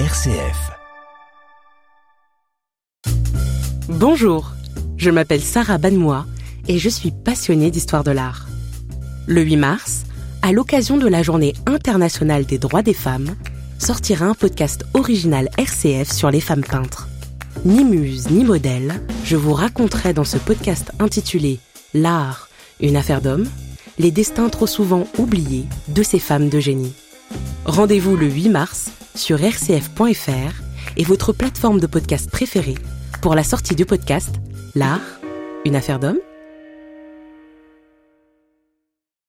RCF. Bonjour, je m'appelle Sarah Banmois et je suis passionnée d'histoire de l'art. Le 8 mars, à l'occasion de la Journée internationale des droits des femmes, sortira un podcast original RCF sur les femmes peintres. Ni muse ni modèle, je vous raconterai dans ce podcast intitulé L'art, une affaire d'homme, les destins trop souvent oubliés de ces femmes de génie. Rendez-vous le 8 mars sur rcf.fr et votre plateforme de podcast préférée pour la sortie du podcast L'art, une affaire d'homme